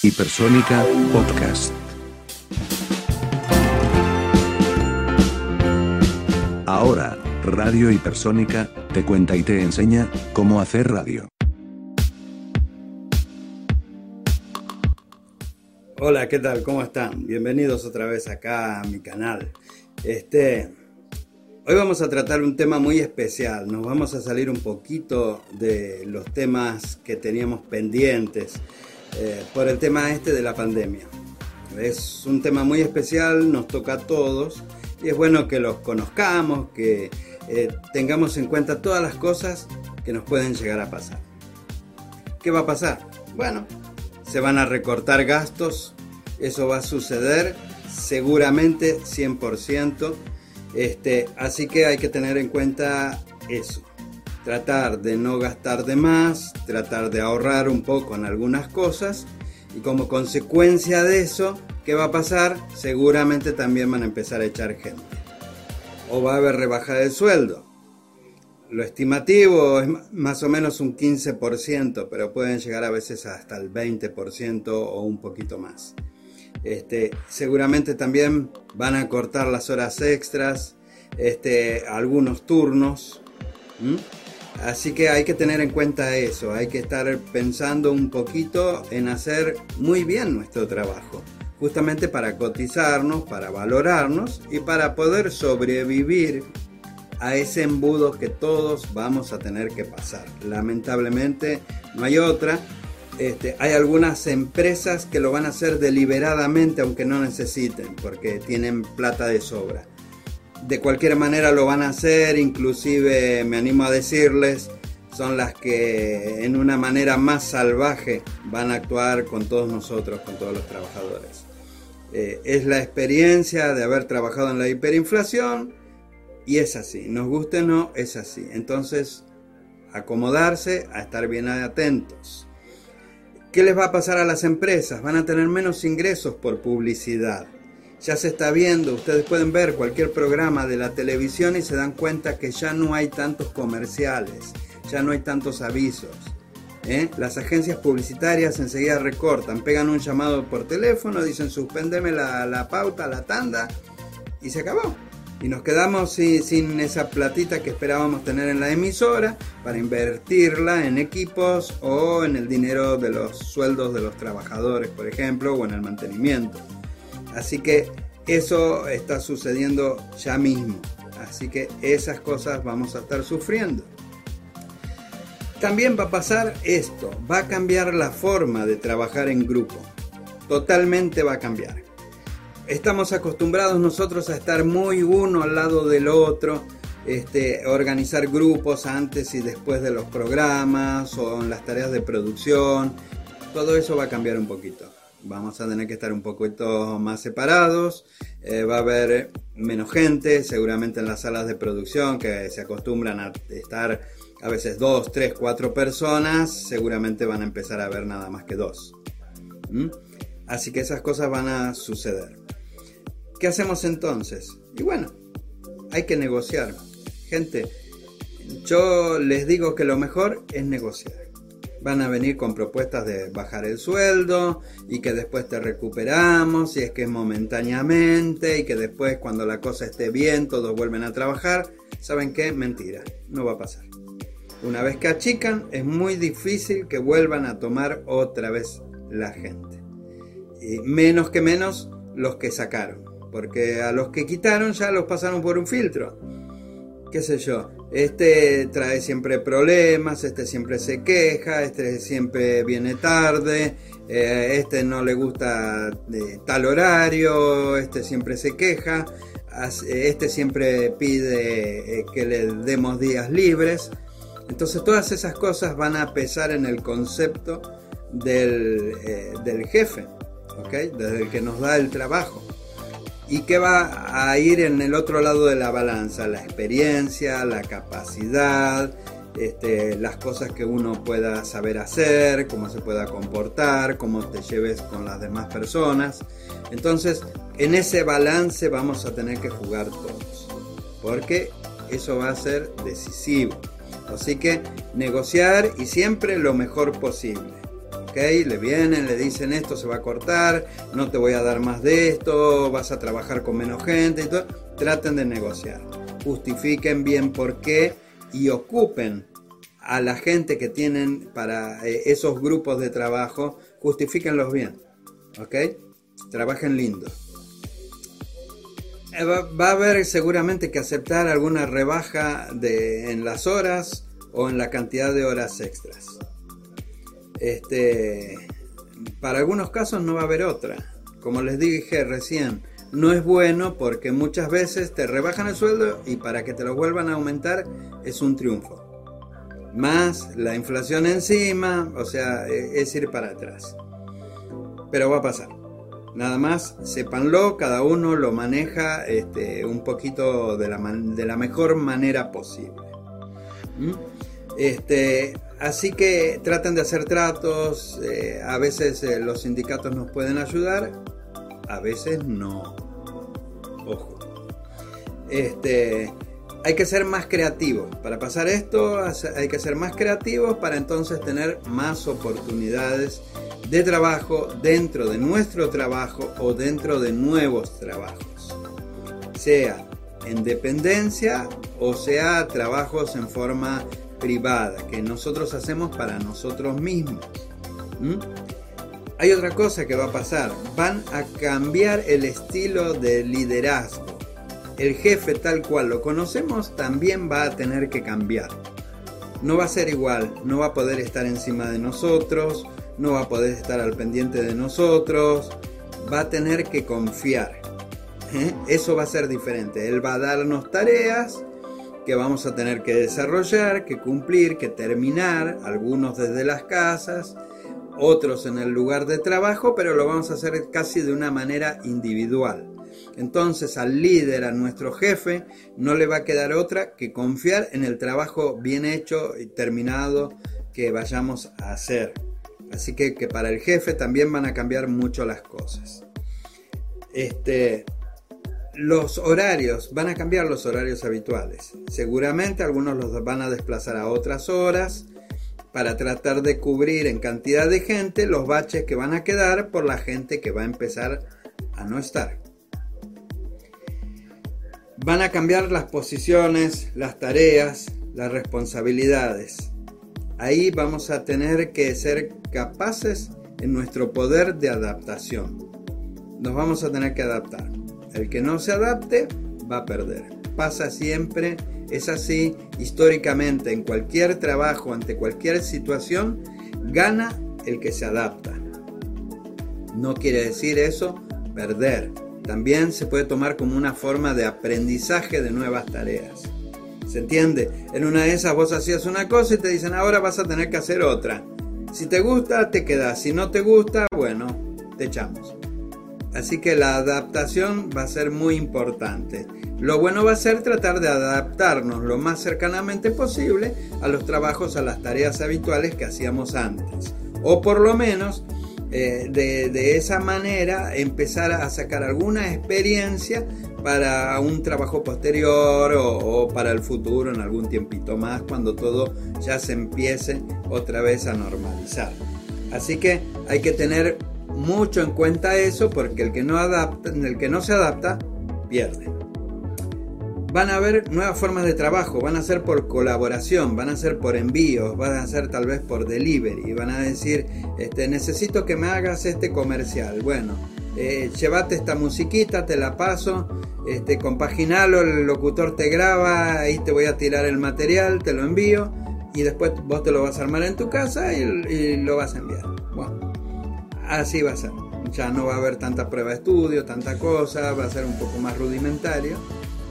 Hipersónica Podcast. Ahora, Radio Hipersónica, te cuenta y te enseña cómo hacer radio. Hola, ¿qué tal? ¿Cómo están? Bienvenidos otra vez acá a mi canal. Este, hoy vamos a tratar un tema muy especial. Nos vamos a salir un poquito de los temas que teníamos pendientes eh, por el tema este de la pandemia. Es un tema muy especial, nos toca a todos y es bueno que los conozcamos, que eh, tengamos en cuenta todas las cosas que nos pueden llegar a pasar. ¿Qué va a pasar? Bueno, se van a recortar gastos, eso va a suceder seguramente 100%, este, así que hay que tener en cuenta eso. Tratar de no gastar de más, tratar de ahorrar un poco en algunas cosas y como consecuencia de eso, ¿qué va a pasar? Seguramente también van a empezar a echar gente. O va a haber rebaja de sueldo. Lo estimativo es más o menos un 15%, pero pueden llegar a veces hasta el 20% o un poquito más. Este, seguramente también van a cortar las horas extras, este, algunos turnos. Así que hay que tener en cuenta eso, hay que estar pensando un poquito en hacer muy bien nuestro trabajo, justamente para cotizarnos, para valorarnos y para poder sobrevivir a ese embudo que todos vamos a tener que pasar. Lamentablemente no hay otra. Este, hay algunas empresas que lo van a hacer deliberadamente aunque no necesiten, porque tienen plata de sobra. De cualquier manera lo van a hacer, inclusive me animo a decirles, son las que en una manera más salvaje van a actuar con todos nosotros, con todos los trabajadores. Eh, es la experiencia de haber trabajado en la hiperinflación, y es así, nos guste o no, es así. Entonces, acomodarse a estar bien atentos. ¿Qué les va a pasar a las empresas? Van a tener menos ingresos por publicidad. Ya se está viendo, ustedes pueden ver cualquier programa de la televisión y se dan cuenta que ya no hay tantos comerciales, ya no hay tantos avisos. ¿eh? Las agencias publicitarias enseguida recortan, pegan un llamado por teléfono, dicen suspéndeme la, la pauta, la tanda y se acabó y nos quedamos sin, esa platita que esperábamos tener en la emisora para invertirla en equipos o en el dinero de los sueldos de los trabajadores, por ejemplo, o en el mantenimiento. Así que eso está sucediendo ya mismo. Así que esas cosas vamos a estar sufriendo. También va a pasar esto, va a cambiar la forma de trabajar en grupo. Totalmente va a cambiar estamos acostumbrados nosotros a estar muy uno al lado del otro, este, organizar grupos antes y después de los programas o en las tareas de producción. Todo eso va a cambiar un poquito. Vamos a tener que estar un poquito más separados. Eh, va a haber menos gente, seguramente en las salas de producción que se acostumbran a estar a veces dos, tres, cuatro personas, seguramente van a empezar a ver nada más que dos. ¿Mm? Así que esas cosas van a suceder. ¿Qué hacemos entonces? Y bueno, hay que negociar. Gente, yo les digo que lo mejor es negociar. Van a venir con propuestas de bajar el sueldo y que después te recuperamos y es que es momentáneamente y que después cuando la cosa esté bien todos vuelven a trabajar. ¿Saben qué? Mentira, no va a pasar. Una vez que achican es muy difícil que vuelvan a tomar otra vez la gente. Y menos que menos los que sacaron porque a los que quitaron ya los pasaron por un filtro. ¿Qué sé yo? Este trae siempre problemas, este siempre se queja, este siempre viene tarde, eh, este no le gusta de tal horario, este siempre se queja, este siempre pide eh, que le demos días libres. Entonces todas esas cosas van a pesar en el concepto del, eh, del jefe, ¿ok? Desde el que nos da el trabajo. ¿Y qué va a ir en el otro lado de la balanza? La experiencia, la capacidad, este, las cosas que uno pueda saber hacer, cómo se pueda comportar, cómo te lleves con las demás personas. Entonces, en ese balance vamos a tener que jugar todos, porque eso va a ser decisivo. Así que negociar y siempre lo mejor posible. ¿Ok? Le vienen, le dicen esto se va a cortar, no te voy a dar más de esto, vas a trabajar con menos gente y todo. Traten de negociar. Justifiquen bien por qué y ocupen a la gente que tienen para eh, esos grupos de trabajo, justifíquenlos bien, ¿ok? Trabajen lindo. Eh, va, a haber seguramente que aceptar alguna rebaja de, en las horas o en la cantidad de horas extras. Este, para algunos casos no va a haber otra. Como les dije recién, no es bueno porque muchas veces te rebajan el sueldo y para que te lo vuelvan a aumentar es un triunfo. Más la inflación encima, o sea, e, es ir para atrás. Pero va a pasar. Nada más, sépanlo, cada uno lo maneja este, un poquito de la, de la mejor manera posible. ¿Mm? Este, así que traten de hacer tratos, eh, a veces eh, los sindicatos nos pueden ayudar, a veces no. Ojo. Este, hay que ser más creativos. Para pasar esto hay que ser más creativos para entonces tener más oportunidades de trabajo dentro de nuestro trabajo o dentro de nuevos trabajos. Sea en dependencia o sea trabajos en forma privada que nosotros hacemos para nosotros mismos. Hay otra cosa que va a pasar. Van a cambiar el estilo de liderazgo. El jefe tal cual lo conocemos también va a tener que cambiar. No va a ser igual, no va a poder estar encima de nosotros, no va a poder estar al pendiente de nosotros, va a tener que confiar. ¿eh? Eso va a ser diferente. Él va a darnos tareas que vamos a tener que desarrollar, que cumplir, que terminar, algunos desde las casas, otros en el lugar de trabajo, pero lo vamos a hacer casi de una manera individual. Entonces al líder, a nuestro jefe, no le va a quedar otra que confiar en el trabajo bien hecho y terminado que vayamos a hacer. Así que, que para el jefe también van a cambiar mucho las cosas. Este, los horarios, van a cambiar los horarios habituales. Seguramente algunos los van a desplazar a otras horas para tratar de cubrir en cantidad de gente los baches que van a quedar por la gente que va a empezar a no estar. Van a cambiar las posiciones, las tareas, las responsabilidades. Ahí vamos a tener que ser capaces en nuestro poder de adaptación. Nos vamos a tener que adaptar. El que no se adapte va a perder. Pasa siempre es así, históricamente, en cualquier trabajo, ante cualquier situación, gana el que se adapta. No quiere decir eso perder. También se puede tomar como una forma de aprendizaje de nuevas tareas. ¿Se entiende? En una de esas vos hacías una cosa y te dicen ahora vas a tener que hacer otra. Si te gusta, te quedas. Si no te gusta, bueno, te echamos. Así que la adaptación va a ser muy importante. Lo bueno va a ser tratar de adaptarnos lo más cercanamente posible a los trabajos, a las tareas habituales que hacíamos antes. O por lo menos eh, de, esa manera empezar a sacar alguna experiencia para un trabajo posterior o, o, para el futuro en algún tiempito más cuando todo ya se empiece otra vez a normalizar. Así que hay que tener mucho en cuenta eso porque el que no adapta, el que no se adapta pierde van a haber nuevas formas de trabajo, van a ser por colaboración, van a ser por envíos, van a ser tal vez por delivery, van a decir, este, necesito que me hagas este comercial. Bueno, eh, llévate esta musiquita, te la paso, este, compaginalo, el locutor te graba, ahí te voy a tirar el material, te lo envío y después vos te lo vas a armar en tu casa y, y lo vas a enviar. Así va a ser. Ya no va a haber tanta prueba de estudio, tanta cosa, va a ser un poco más rudimentario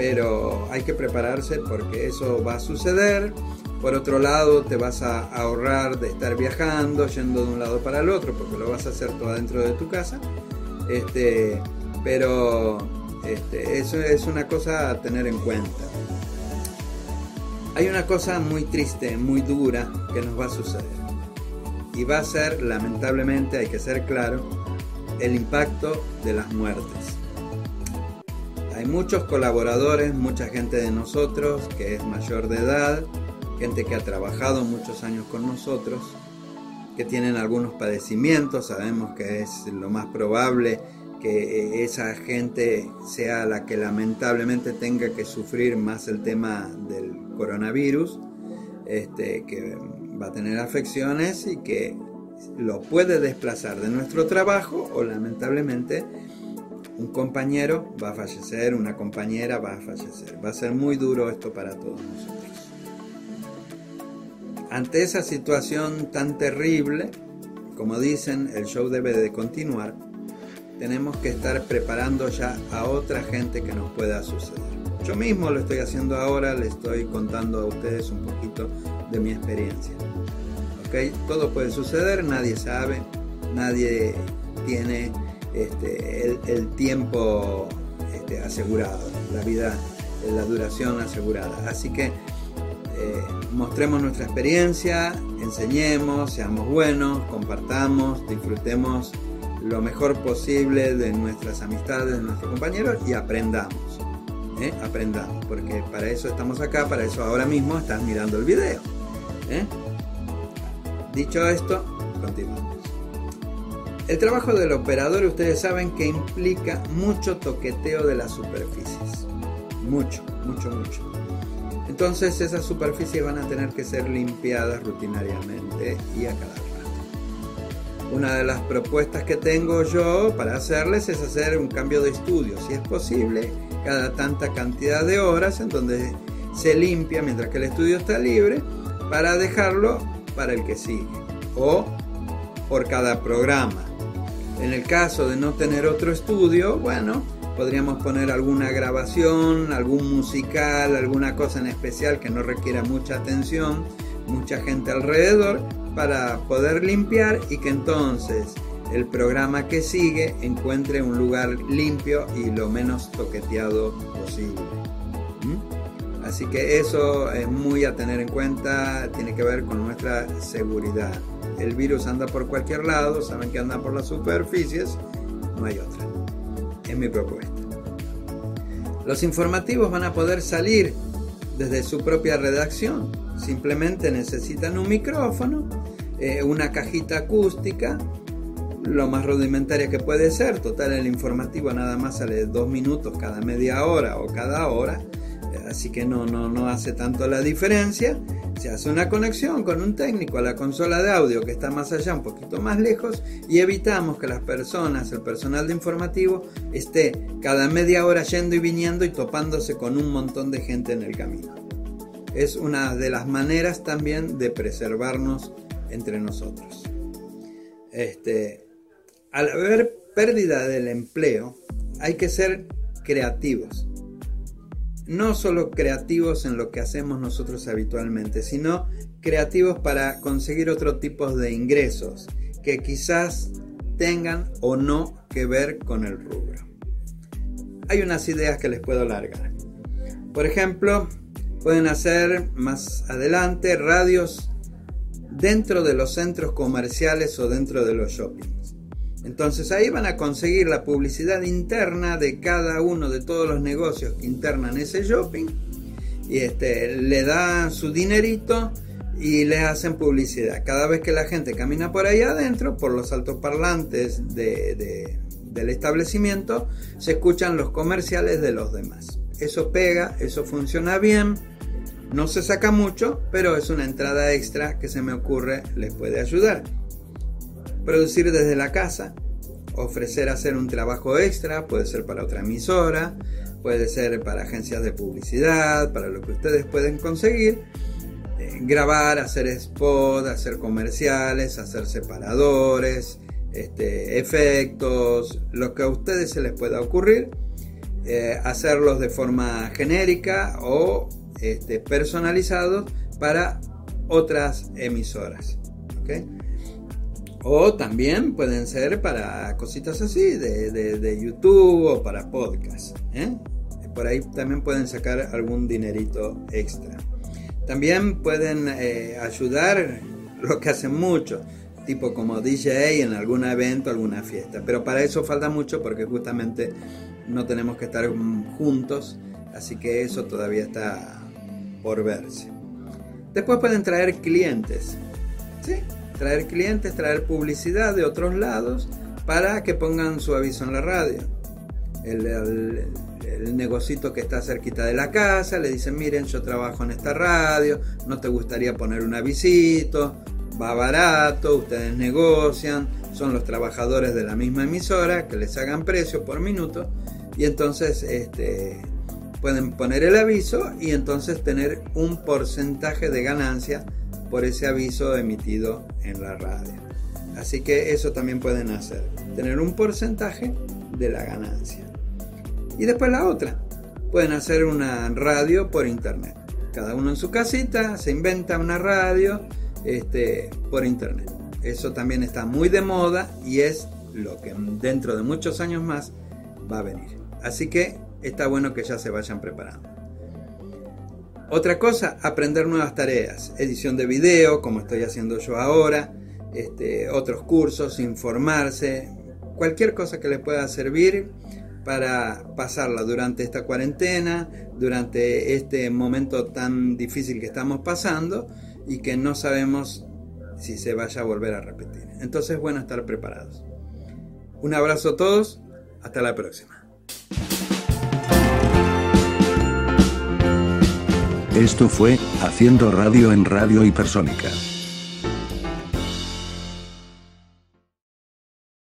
pero hay que prepararse porque eso va a suceder. Por otro lado, te vas a ahorrar de estar viajando, yendo de un lado para el otro, porque lo vas a hacer todo dentro de tu casa. Este, pero este, eso es una cosa a tener en cuenta. Hay una cosa muy triste, muy dura que nos va a suceder. Y va a ser, lamentablemente, hay que ser claro, el impacto de las muertes. Hay muchos colaboradores, mucha gente de nosotros que es mayor de edad, gente que ha trabajado muchos años con nosotros, que tienen algunos padecimientos, sabemos que es lo más probable que esa gente sea la que lamentablemente tenga que sufrir más el tema del coronavirus, este, que va a tener afecciones y que lo puede desplazar de nuestro trabajo o lamentablemente un compañero va a fallecer, una compañera va a fallecer. Va a ser muy duro esto para todos nosotros. Ante esa situación tan terrible, como dicen, el show debe de continuar, tenemos que estar preparando ya a otra gente que nos pueda suceder. Yo mismo lo estoy haciendo ahora, le estoy contando a ustedes un poquito de mi experiencia. Todo puede suceder, nadie sabe, nadie tiene este, el, tiempo este, asegurado, la vida, la duración asegurada. Así que eh, mostremos nuestra experiencia, enseñemos, seamos buenos, compartamos, disfrutemos lo mejor posible de nuestras amistades, de nuestros compañeros y aprendamos. ¿eh? Aprendamos, porque para eso estamos acá, para eso ahora mismo estás mirando el video. ¿eh? Dicho esto, continuamos. El trabajo del operador, ustedes saben que implica mucho toqueteo de las superficies. Mucho, mucho, mucho. Entonces esas superficies van a tener que ser limpiadas rutinariamente y a cada una de las propuestas que tengo yo para hacerles es hacer un cambio de estudio, si es posible, cada tanta cantidad de horas en donde se limpia mientras que el estudio está libre para dejarlo para el que sigue o por cada programa. En el caso de no tener otro estudio, bueno, podríamos poner alguna grabación, algún musical, alguna cosa en especial que no requiera mucha atención, mucha gente alrededor para poder limpiar y que entonces el programa que sigue encuentre un lugar limpio y lo menos toqueteado posible. ¿Mm? Así que eso es muy a tener en cuenta, tiene que ver con nuestra seguridad. El virus anda por cualquier lado, saben que anda por las superficies, no hay otra. Es mi propuesta. Los informativos van a poder salir desde su propia redacción Simplemente necesitan un micrófono, eh, una cajita acústica, lo más rudimentaria que puede ser. Total, el informativo nada más sale dos minutos cada media hora o cada hora, así que no, no, no hace tanto la diferencia. Se hace una conexión con un técnico a la consola de audio que está más allá, un poquito más lejos, y evitamos que las personas, el personal de informativo, esté cada media hora yendo y viniendo y topándose con un montón de gente en el camino es una de las maneras también de preservarnos entre nosotros. Este, al haber pérdida del empleo, hay que ser creativos. No solo creativos en lo que hacemos nosotros habitualmente, sino creativos para conseguir otro tipo de ingresos que quizás tengan o no que ver con el rubro. Hay unas ideas que les puedo largar. Por ejemplo, Pueden hacer más adelante radios dentro de los centros comerciales o dentro de los shoppings. Entonces ahí van a conseguir la publicidad interna de cada uno de todos los negocios que internan ese shopping y este, le dan su dinerito y le hacen publicidad. Cada vez que la gente camina por ahí adentro, por los altoparlantes de, del establecimiento, se escuchan los comerciales de los demás. Eso pega, eso funciona bien no se saca mucho, pero es una entrada extra que se me ocurre les puede ayudar. Producir desde la casa, ofrecer hacer un trabajo extra, puede ser para otra emisora, puede ser para agencias de publicidad, para lo que ustedes pueden conseguir. Eh, grabar, hacer spot, hacer comerciales, hacer separadores, este, efectos, lo que a ustedes se les pueda ocurrir. Eh, hacerlos de forma genérica o este, personalizados para otras emisoras. O también pueden ser para cositas así, de, YouTube o para podcast. ¿eh? Por ahí también pueden sacar algún dinerito extra. También pueden eh, ayudar lo que hacen mucho, tipo como DJ en algún evento, alguna fiesta. Pero para eso falta mucho porque justamente no tenemos que estar juntos, así que eso todavía está por verse. Después pueden traer clientes. ¿sí? Traer clientes, traer publicidad de otros lados para que pongan su aviso en la radio. El, el, negocito que está cerquita de la casa, le dicen, miren, yo trabajo en esta radio, no te gustaría poner un avisito, va barato, ustedes negocian, son los trabajadores de la misma emisora, que les hagan precio por minuto, y entonces este, pueden poner el aviso y entonces tener un porcentaje de ganancia por ese aviso emitido en la radio. Así que eso también pueden hacer, tener un porcentaje de la ganancia. Y después la otra, pueden hacer una radio por internet. Cada uno en su casita se inventa una radio este, por internet. Eso también está muy de moda y es lo que dentro de muchos años más va a venir. Así que está bueno que ya se vayan preparando. Otra cosa, aprender nuevas tareas, edición de video, como estoy haciendo yo ahora, este, otros cursos, informarse, cualquier cosa que les pueda servir para pasarla durante esta cuarentena, durante este momento tan difícil que estamos pasando y que no sabemos si se vaya a volver a repetir. Entonces es bueno estar preparados. Un abrazo a todos, hasta la próxima. Esto fue Haciendo Radio en Radio Hipersónica.